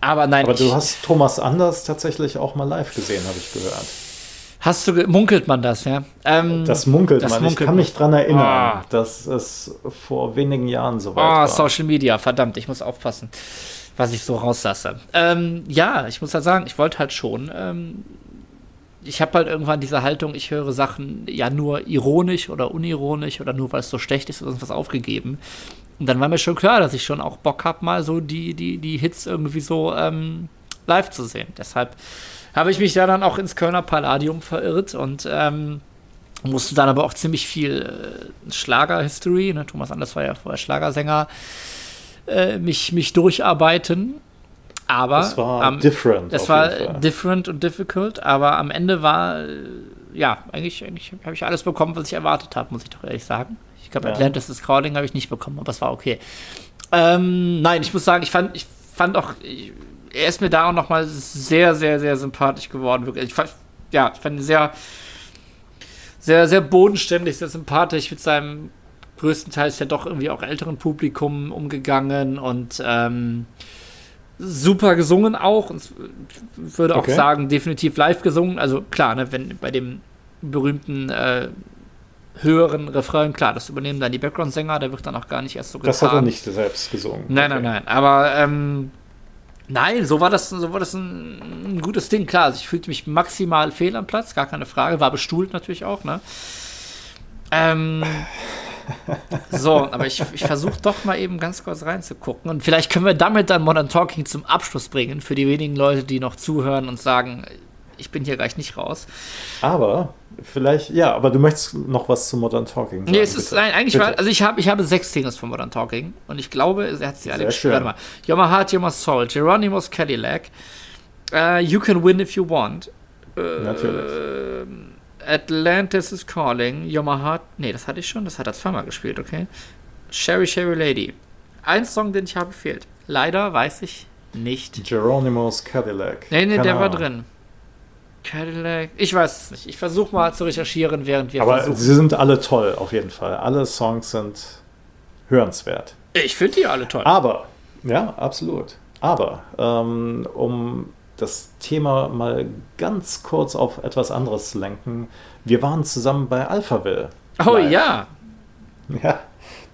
Aber nein. Aber du hast Thomas Anders tatsächlich auch mal live gesehen, habe ich gehört. Hast du, munkelt man das, ja? Ähm, das munkelt das man. Munkelt ich kann mich dran erinnern, oh. dass es vor wenigen Jahren so weit oh, war. Social Media, verdammt, ich muss aufpassen, was ich so rauslasse. Ähm, ja, ich muss halt sagen, ich wollte halt schon. Ähm, ich habe halt irgendwann diese Haltung, ich höre Sachen ja nur ironisch oder unironisch oder nur weil es so schlecht ist oder sonst was aufgegeben. Und dann war mir schon klar, dass ich schon auch Bock habe, mal so die, die, die Hits irgendwie so ähm, live zu sehen. Deshalb habe ich mich da dann auch ins Kölner Palladium verirrt und ähm, musste dann aber auch ziemlich viel äh, Schlager-History, ne? Thomas Anders war ja vorher Schlagersänger, äh, mich, mich durcharbeiten. Aber das war ähm, different. Das war different und difficult, aber am Ende war, äh, ja, eigentlich, eigentlich habe ich alles bekommen, was ich erwartet habe, muss ich doch ehrlich sagen. Ich glaube, ja. Atlantis is Calling habe ich nicht bekommen, aber es war okay. Ähm, nein, ich muss sagen, ich fand, ich fand auch, ich, er ist mir da auch nochmal sehr, sehr, sehr sympathisch geworden. Wirklich. Ich fand, ja, ich fand ihn sehr, sehr, sehr bodenständig, sehr sympathisch mit seinem größtenteils ja doch irgendwie auch älteren Publikum umgegangen und ähm, super gesungen auch. Und würde auch okay. sagen, definitiv live gesungen. Also klar, ne, wenn bei dem berühmten äh, höheren Refrain, klar, das übernehmen dann die Background-Sänger, der wird dann auch gar nicht erst so getan. Das hat er nicht selbst gesungen. Nein, okay. nein, nein. Aber ähm, Nein, so war das, so war das ein, ein, gutes Ding. Klar, also ich fühlte mich maximal fehl am Platz, gar keine Frage. War bestuhlt natürlich auch, ne? Ähm, so, aber ich, ich versuche doch mal eben ganz kurz reinzugucken. Und vielleicht können wir damit dann Modern Talking zum Abschluss bringen, für die wenigen Leute, die noch zuhören und sagen, ich bin hier gleich nicht raus. Aber vielleicht, ja, aber du möchtest noch was zu Modern Talking sagen. Nee, es ist nein, eigentlich war, also ich habe ich habe sechs Singles von Modern Talking und ich glaube, er hat sie alle gespielt. Warte mal. You're My Heart, You're My Soul, Geronimo's Cadillac, uh, You Can Win If You Want. Uh, Natürlich. Atlantis is Calling, You're My Heart. Nee, das hatte ich schon, das hat er zweimal gespielt, okay. Sherry Sherry Lady. Ein Song, den ich habe, fehlt. Leider weiß ich nicht. Geronimo's Cadillac. Nee, nee, Keine der Ahnung. war drin. Cadillac. Ich weiß es nicht. Ich versuche mal zu recherchieren, während wir Aber versuchen. sie sind alle toll, auf jeden Fall. Alle Songs sind hörenswert. Ich finde die alle toll. Aber, ja, absolut. Aber, ähm, um das Thema mal ganz kurz auf etwas anderes zu lenken, wir waren zusammen bei Alphaville. Oh live. ja. Ja.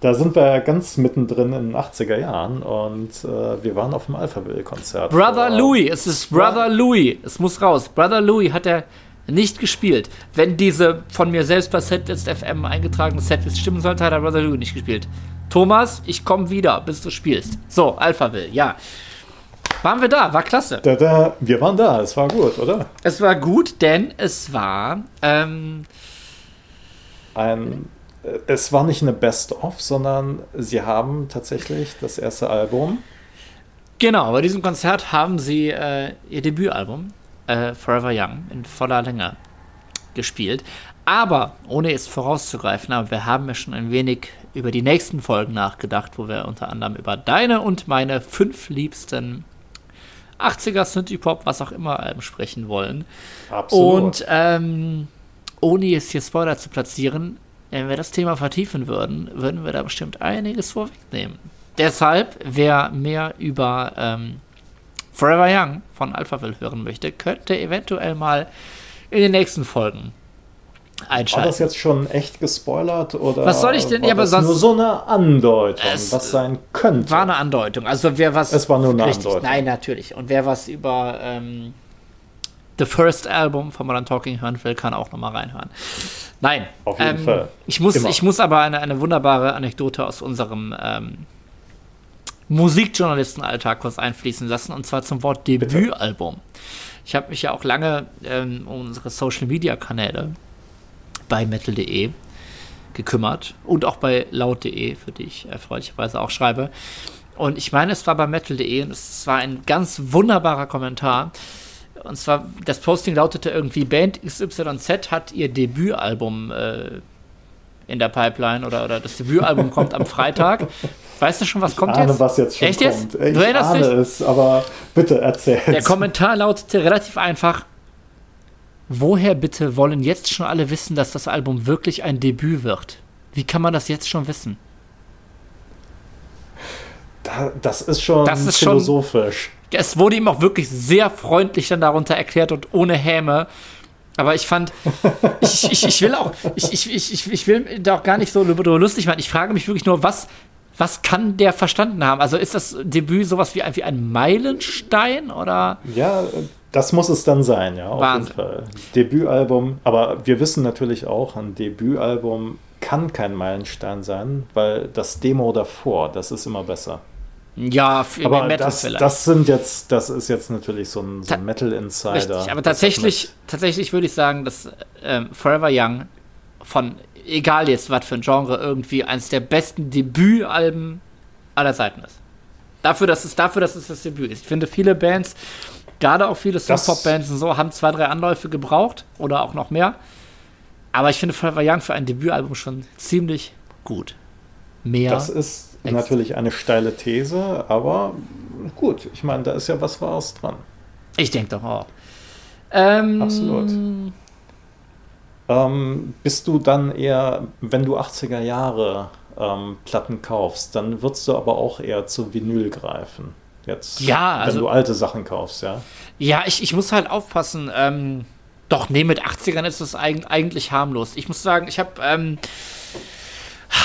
Da sind wir ganz mittendrin in den 80er Jahren und äh, wir waren auf dem Alphaville-Konzert. Brother vor, Louis, es ist Brother Louis, es muss raus. Brother Louis hat er nicht gespielt. Wenn diese von mir selbst bei Setlist FM eingetragene Setlist stimmen sollte, hat er Brother Louis nicht gespielt. Thomas, ich komme wieder, bis du spielst. So, Alphaville, ja. Waren wir da? War klasse. Da, da, wir waren da, es war gut, oder? Es war gut, denn es war ähm, ein es war nicht eine Best-of, sondern sie haben tatsächlich das erste Album. Genau, bei diesem Konzert haben sie äh, ihr Debütalbum äh, Forever Young in voller Länge gespielt. Aber, ohne es vorauszugreifen, aber wir haben ja schon ein wenig über die nächsten Folgen nachgedacht, wo wir unter anderem über deine und meine fünf liebsten 80er Synthie-Pop, was auch immer, Alben sprechen wollen. Absolut. Und ähm, ohne jetzt hier Spoiler zu platzieren, wenn wir das Thema vertiefen würden, würden wir da bestimmt einiges vorwegnehmen. Deshalb, wer mehr über ähm, Forever Young von Alphaville hören möchte, könnte eventuell mal in den nächsten Folgen einschalten. War das jetzt schon echt gespoilert oder was soll ich denn? War ja, aber sonst nur so eine Andeutung, was sein könnte. War eine Andeutung. Also wer was es war nur eine richtig, Andeutung. Nein, natürlich. Und wer was über ähm, The First Album von Modern Talking hören will, kann auch nochmal reinhören. Nein. Auf jeden ähm, Fall. Ich muss, ich muss aber eine, eine wunderbare Anekdote aus unserem ähm, Musikjournalistenalltag kurz einfließen lassen, und zwar zum Wort Debütalbum. Ich habe mich ja auch lange ähm, um unsere Social-Media-Kanäle bei metal.de gekümmert und auch bei laut.de, für die ich erfreulicherweise auch schreibe. Und ich meine, es war bei metal.de und es war ein ganz wunderbarer Kommentar. Und zwar, das Posting lautete irgendwie, Band XYZ hat ihr Debütalbum äh, in der Pipeline oder, oder das Debütalbum kommt am Freitag. Weißt du schon, was ich kommt ahne, jetzt? was jetzt schon Echt kommt. Jetzt? Ich du erinnerst ahne dich? es, aber bitte erzähl. Der Kommentar lautete relativ einfach, woher bitte wollen jetzt schon alle wissen, dass das Album wirklich ein Debüt wird? Wie kann man das jetzt schon wissen? Da, das ist schon das ist philosophisch. Schon, es wurde ihm auch wirklich sehr freundlich dann darunter erklärt und ohne Häme. Aber ich fand, ich, ich, ich will auch, ich, ich, ich, ich will da auch gar nicht so lustig machen. Ich frage mich wirklich nur, was, was kann der verstanden haben? Also ist das Debüt sowas wie ein, wie ein Meilenstein oder? Ja, das muss es dann sein, ja, auf Wahnsinn. jeden Fall. Debütalbum, aber wir wissen natürlich auch, ein Debütalbum kann kein Meilenstein sein, weil das Demo davor, das ist immer besser. Ja, aber Metal das. Das sind jetzt, das ist jetzt natürlich so ein, so ein Metal Insider. Richtig, aber tatsächlich, tatsächlich würde ich sagen, dass ähm, Forever Young von egal jetzt was für ein Genre irgendwie eines der besten Debütalben aller Zeiten ist. Dafür, dass es dafür, dass es das Debüt ist. Ich finde viele Bands, gerade auch viele Pop-Bands und so, haben zwei, drei Anläufe gebraucht oder auch noch mehr. Aber ich finde Forever Young für ein Debütalbum schon ziemlich gut. Mehr. Das ist natürlich eine steile These, aber gut, ich meine, da ist ja was Wahres dran. Ich denke doch auch. Ähm, Absolut. Ähm, bist du dann eher, wenn du 80er Jahre ähm, Platten kaufst, dann würdest du aber auch eher zu Vinyl greifen. Jetzt, ja, wenn also, du alte Sachen kaufst, ja. Ja, ich, ich muss halt aufpassen. Ähm, doch, nee, mit 80ern ist das eigentlich harmlos. Ich muss sagen, ich habe ähm,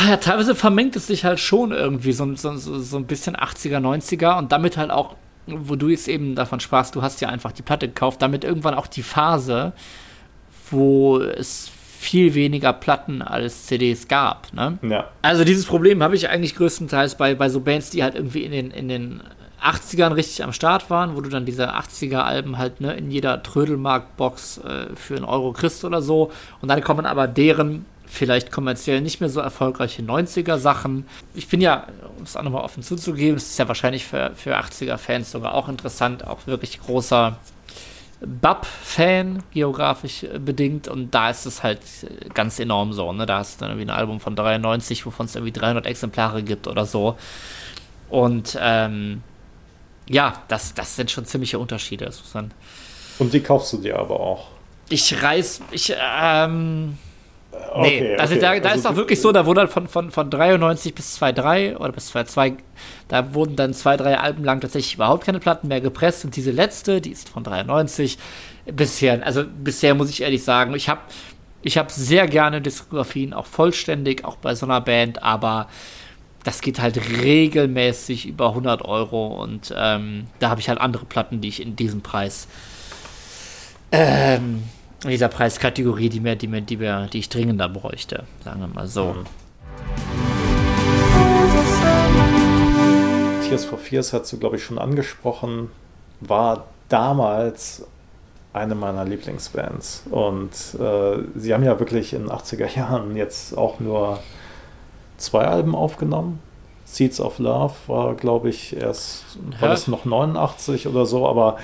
ja, teilweise vermengt es sich halt schon irgendwie so, so, so ein bisschen 80er, 90er und damit halt auch, wo du jetzt eben davon sprachst, du hast ja einfach die Platte gekauft, damit irgendwann auch die Phase, wo es viel weniger Platten als CDs gab. Ne? Ja. Also dieses Problem habe ich eigentlich größtenteils bei, bei so Bands, die halt irgendwie in den, in den 80ern richtig am Start waren, wo du dann diese 80er-Alben halt ne, in jeder Trödelmarkt-Box äh, für einen Euro kriegst oder so. Und dann kommen aber deren vielleicht kommerziell nicht mehr so erfolgreiche 90er-Sachen. Ich bin ja, um es auch nochmal offen zuzugeben, es ist ja wahrscheinlich für, für 80er-Fans sogar auch interessant, auch wirklich großer Bub-Fan, geografisch äh, bedingt. Und da ist es halt äh, ganz enorm so. Ne? Da hast du dann irgendwie ein Album von 93, wovon es irgendwie 300 Exemplare gibt oder so. Und ähm, ja, das, das sind schon ziemliche Unterschiede. Und die kaufst du dir aber auch. Ich reiß, ich, ähm, Okay, nee, also okay. da, da also ist auch wirklich so, da wurde von, von, von 93 bis 2.3 oder bis 2.2, da wurden dann zwei, drei Alben lang tatsächlich überhaupt keine Platten mehr gepresst und diese letzte, die ist von 93, bisher, also bisher muss ich ehrlich sagen, ich habe ich hab sehr gerne Diskografien, auch vollständig, auch bei so einer Band, aber das geht halt regelmäßig über 100 Euro und ähm, da habe ich halt andere Platten, die ich in diesem Preis ähm, in dieser Preiskategorie, die, mir, die, mir, die, mir, die ich dringender bräuchte, sagen wir mal so. Mhm. Tears for Fears hast du, glaube ich, schon angesprochen, war damals eine meiner Lieblingsbands. Und äh, sie haben ja wirklich in den 80er Jahren jetzt auch nur zwei Alben aufgenommen. Seeds of Love war, glaube ich, erst, war das noch 89 oder so, aber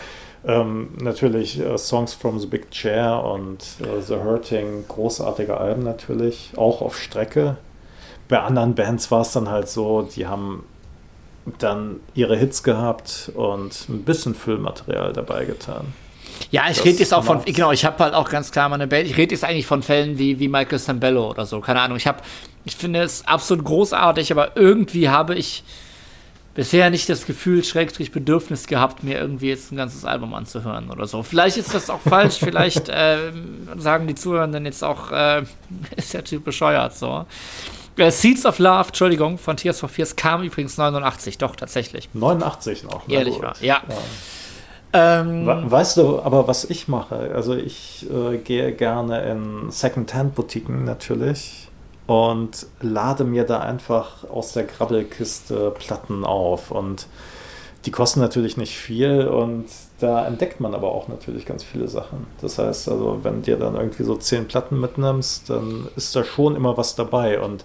ähm, natürlich äh, Songs from the Big Chair und äh, The Hurting, großartige Alben natürlich, auch auf Strecke. Bei anderen Bands war es dann halt so, die haben dann ihre Hits gehabt und ein bisschen Füllmaterial dabei getan. Ja, ich rede jetzt auch von, genau, ich habe halt auch ganz klar meine Band, ich rede jetzt eigentlich von Fällen wie, wie Michael Sambello oder so, keine Ahnung. Ich habe, ich finde es absolut großartig, aber irgendwie habe ich, bisher nicht das Gefühl, Schrägstrich Bedürfnis gehabt, mir irgendwie jetzt ein ganzes Album anzuhören oder so. Vielleicht ist das auch falsch, vielleicht äh, sagen die Zuhörenden jetzt auch, äh, ist der Typ bescheuert so. Äh, Seeds of Love, Entschuldigung, von Tears for Fears kam übrigens 89, doch tatsächlich. 89 noch. Ehrlich war, ja. ja. Ähm, weißt du, aber was ich mache? Also ich äh, gehe gerne in Second-Hand-Boutiquen natürlich und lade mir da einfach aus der Grabbelkiste Platten auf. Und die kosten natürlich nicht viel und da entdeckt man aber auch natürlich ganz viele Sachen. Das heißt, also wenn dir dann irgendwie so zehn Platten mitnimmst, dann ist da schon immer was dabei. Und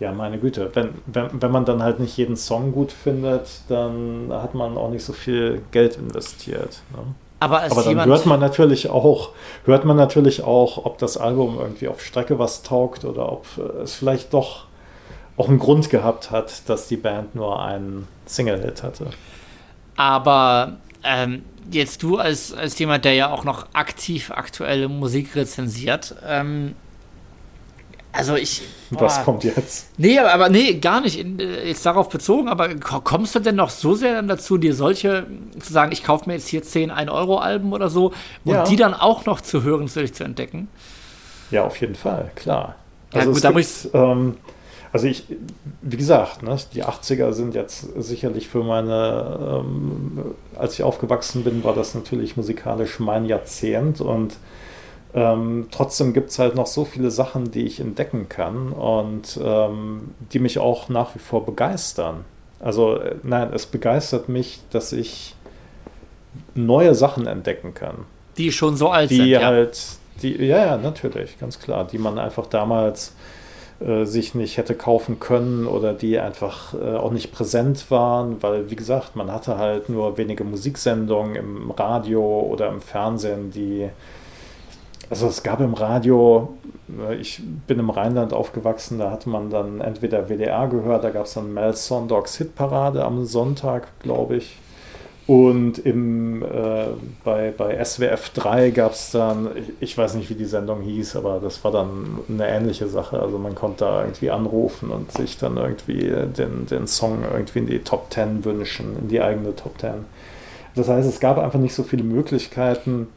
ja, meine Güte, wenn, wenn, wenn man dann halt nicht jeden Song gut findet, dann hat man auch nicht so viel Geld investiert. Ne? Aber, Aber dann hört man natürlich auch, hört man natürlich auch, ob das Album irgendwie auf Strecke was taugt oder ob es vielleicht doch auch einen Grund gehabt hat, dass die Band nur einen Single-Hit hatte. Aber ähm, jetzt du als, als jemand, der ja auch noch aktiv aktuelle Musik rezensiert, ähm, also ich. Boah. Was kommt jetzt? Nee, aber nee, gar nicht äh, jetzt darauf bezogen, aber kommst du denn noch so sehr dann dazu, dir solche zu sagen, ich kaufe mir jetzt hier 10 1-Euro-Alben oder so und ja. die dann auch noch zu hören, zu entdecken? Ja, auf jeden Fall, klar. Ja, also gut, da muss ich. Ähm, also ich, wie gesagt, ne, die 80er sind jetzt sicherlich für meine, ähm, als ich aufgewachsen bin, war das natürlich musikalisch mein Jahrzehnt und ähm, trotzdem gibt es halt noch so viele Sachen, die ich entdecken kann und ähm, die mich auch nach wie vor begeistern. Also äh, nein, es begeistert mich, dass ich neue Sachen entdecken kann. Die schon so alt die sind. Die halt, die, ja, ja, natürlich, ganz klar, die man einfach damals äh, sich nicht hätte kaufen können oder die einfach äh, auch nicht präsent waren, weil wie gesagt, man hatte halt nur wenige Musiksendungen im Radio oder im Fernsehen, die also es gab im Radio, äh, ich bin im Rheinland aufgewachsen, da hatte man dann entweder WDR gehört, da gab es dann Mel Sondogs Hitparade am Sonntag, glaube ich. Und im, äh, bei, bei SWF 3 gab es dann, ich, ich, weiß nicht, wie die Sendung hieß, aber das war dann eine ähnliche Sache. Also man konnte da irgendwie anrufen und sich dann irgendwie den, den Song irgendwie in die Top 10 wünschen, in die eigene Top 10. Das heißt, es gab einfach nicht so viele Möglichkeiten,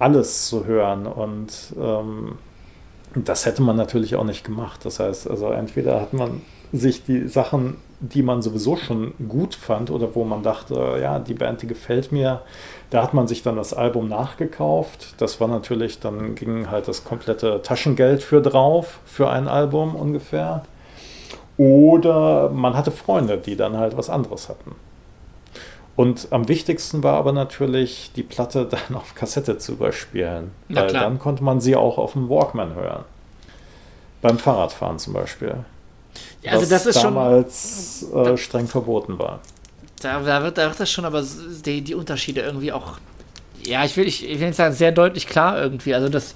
alles zu hören. Und ähm, das hätte man natürlich auch nicht gemacht. Das heißt, also entweder hat man sich die Sachen, die man sowieso schon gut fand oder wo man dachte, ja, die Band, die gefällt mir, da hat man sich dann das Album nachgekauft. Das war natürlich, dann ging halt das komplette Taschengeld für drauf, für ein Album ungefähr. Oder man hatte Freunde, die dann halt was anderes hatten. Und am wichtigsten war aber natürlich, die Platte dann auf Kassette zu überspielen. Na, weil klar. dann konnte man sie auch auf dem Walkman hören. Beim Fahrradfahren zum Beispiel. Ja, also das ist damals schon, äh, streng verboten war. Da, da, wird, da wird das schon aber die, die Unterschiede irgendwie auch, ja, ich will, ich, ich will nicht sagen, sehr deutlich klar irgendwie. Also das,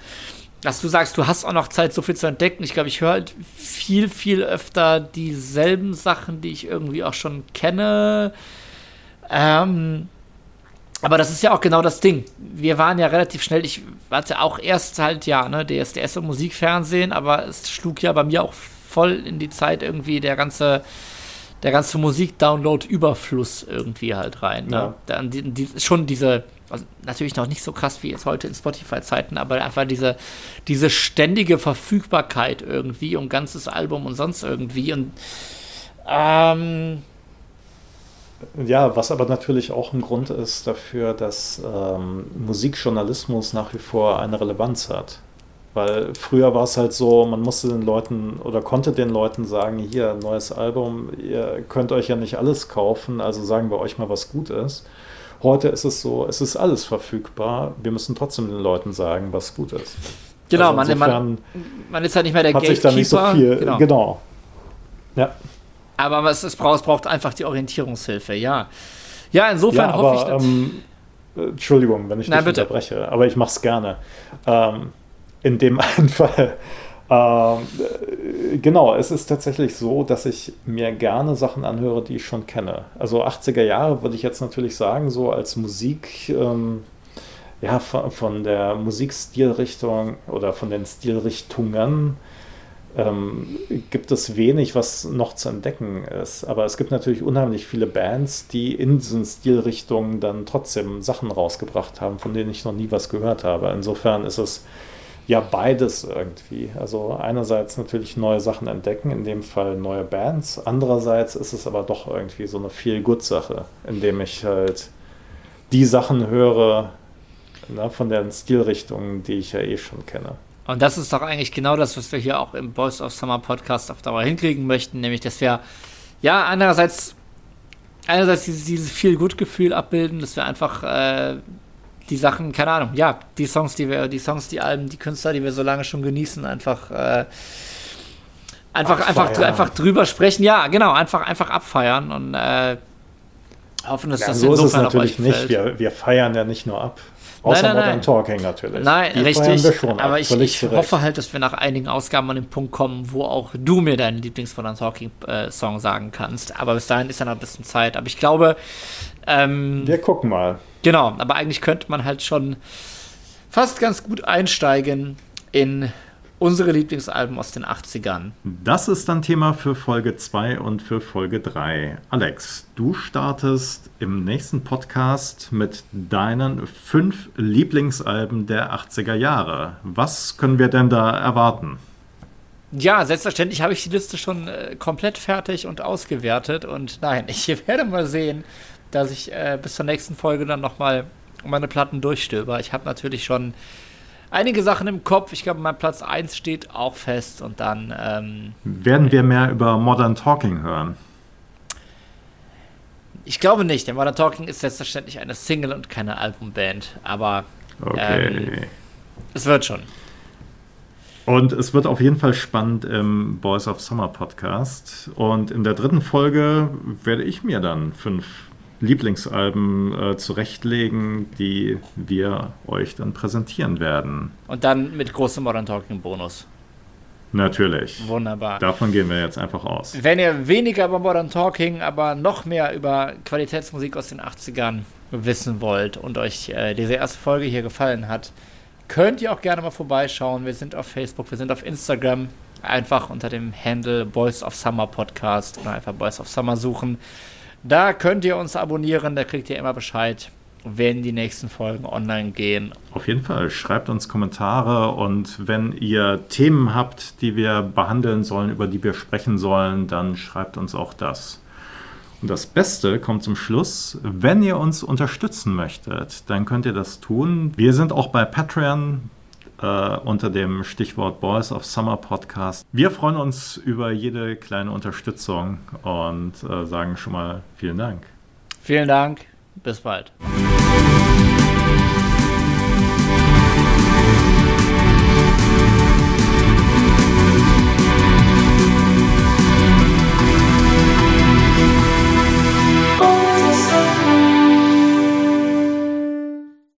dass du sagst, du hast auch noch Zeit, so viel zu entdecken. Ich glaube, ich höre halt viel, viel öfter dieselben Sachen, die ich irgendwie auch schon kenne. Ähm, aber das ist ja auch genau das Ding. Wir waren ja relativ schnell, ich hatte auch erst halt, ja, ne, DSDS und Musikfernsehen, aber es schlug ja bei mir auch voll in die Zeit irgendwie der ganze, der ganze Musik-Download-Überfluss irgendwie halt rein. Ne? Ja. Dann die, die, schon diese, also natürlich noch nicht so krass wie jetzt heute in Spotify-Zeiten, aber einfach diese, diese ständige Verfügbarkeit irgendwie um ganzes Album und sonst irgendwie und ähm, ja, was aber natürlich auch ein Grund ist dafür, dass ähm, Musikjournalismus nach wie vor eine Relevanz hat. Weil früher war es halt so, man musste den Leuten oder konnte den Leuten sagen, hier, neues Album, ihr könnt euch ja nicht alles kaufen, also sagen wir euch mal, was gut ist. Heute ist es so, es ist alles verfügbar, wir müssen trotzdem den Leuten sagen, was gut ist. Genau, also man, man, man, ist ja nicht mehr der hat Gatekeeper. Sich da nicht so viel, genau. genau. Ja. Aber es, es, braucht, es braucht einfach die Orientierungshilfe, ja. Ja, insofern ja, hoffe ich. Ähm, Entschuldigung, wenn ich Nein, dich bitte. unterbreche, aber ich mache es gerne. Ähm, in dem einen Fall. Ähm, genau, es ist tatsächlich so, dass ich mir gerne Sachen anhöre, die ich schon kenne. Also 80er Jahre würde ich jetzt natürlich sagen, so als Musik, ähm, ja, von, von, der Musikstilrichtung oder von den Stilrichtungen ähm, gibt es wenig, was noch zu entdecken ist. Aber es gibt natürlich unheimlich viele Bands, die in diesen Stilrichtungen dann trotzdem Sachen rausgebracht haben, von denen ich noch nie was gehört habe. Insofern ist es ja beides irgendwie. Also einerseits natürlich neue Sachen entdecken, in dem Fall neue Bands. Andererseits ist es aber doch irgendwie so eine Feel-Good-Sache, indem ich halt die Sachen höre ne, von den Stilrichtungen, die ich ja eh schon kenne. Und das ist doch eigentlich genau das, was wir hier auch im Boys of Summer Podcast auf Dauer hinkriegen möchten, nämlich dass wir ja einerseits einerseits dieses, dieses viel Gut-Gefühl abbilden, dass wir einfach äh, die Sachen, keine Ahnung, ja, die Songs, die wir, die Songs, die Alben, die Künstler, die wir so lange schon genießen, einfach äh, einfach, abfeiern. einfach, einfach drüber sprechen, ja, genau, einfach, einfach abfeiern und äh, hoffen, dass ja, das so insofern ist es natürlich nicht. Wir, wir feiern ja nicht nur ab. Außer nein, nein, Modern Talking natürlich. Nein, Die richtig. aber ich, ich hoffe halt, dass wir nach einigen Ausgaben an den Punkt kommen, wo auch du mir deinen Lieblings-Modern Talking-Song äh, sagen kannst. Aber bis dahin ist ja noch ein bisschen Zeit. Aber ich glaube. Ähm, wir gucken mal. Genau, aber eigentlich könnte man halt schon fast ganz gut einsteigen in unsere Lieblingsalben aus den 80ern. Das ist dann Thema für Folge 2 und für Folge 3. Alex, du startest im nächsten Podcast mit deinen fünf Lieblingsalben der 80er Jahre. Was können wir denn da erwarten? Ja, selbstverständlich habe ich die Liste schon äh, komplett fertig und ausgewertet. Und nein, ich werde mal sehen, dass ich äh, bis zur nächsten Folge dann nochmal meine Platten durchstöber. Ich habe natürlich schon einige Sachen im Kopf. Ich glaube, mein Platz 1 steht auch fest und dann. Ähm, Werden wir mehr über Modern Talking hören? Ich glaube nicht, denn Modern Talking ist selbstverständlich eine Single und keine Albumband. Aber okay. ähm, es wird schon. Und es wird auf jeden Fall spannend im Boys of Summer Podcast. Und in der dritten Folge werde ich mir dann fünf Lieblingsalben äh, zurechtlegen, die wir euch dann präsentieren werden. Und dann mit großem Modern Talking Bonus. Natürlich. Wunderbar. Davon gehen wir jetzt einfach aus. Wenn ihr weniger über Modern Talking, aber noch mehr über Qualitätsmusik aus den 80ern wissen wollt und euch äh, diese erste Folge hier gefallen hat, könnt ihr auch gerne mal vorbeischauen. Wir sind auf Facebook, wir sind auf Instagram. Einfach unter dem Handle Boys of Summer Podcast oder einfach Boys of Summer suchen. Da könnt ihr uns abonnieren, da kriegt ihr immer Bescheid, wenn die nächsten Folgen online gehen. Auf jeden Fall, schreibt uns Kommentare und wenn ihr Themen habt, die wir behandeln sollen, über die wir sprechen sollen, dann schreibt uns auch das. Und das Beste kommt zum Schluss. Wenn ihr uns unterstützen möchtet, dann könnt ihr das tun. Wir sind auch bei Patreon äh, unter dem Stichwort Boys of Summer Podcast. Wir freuen uns über jede kleine Unterstützung und äh, sagen schon mal vielen Dank. Vielen Dank. Bis bald.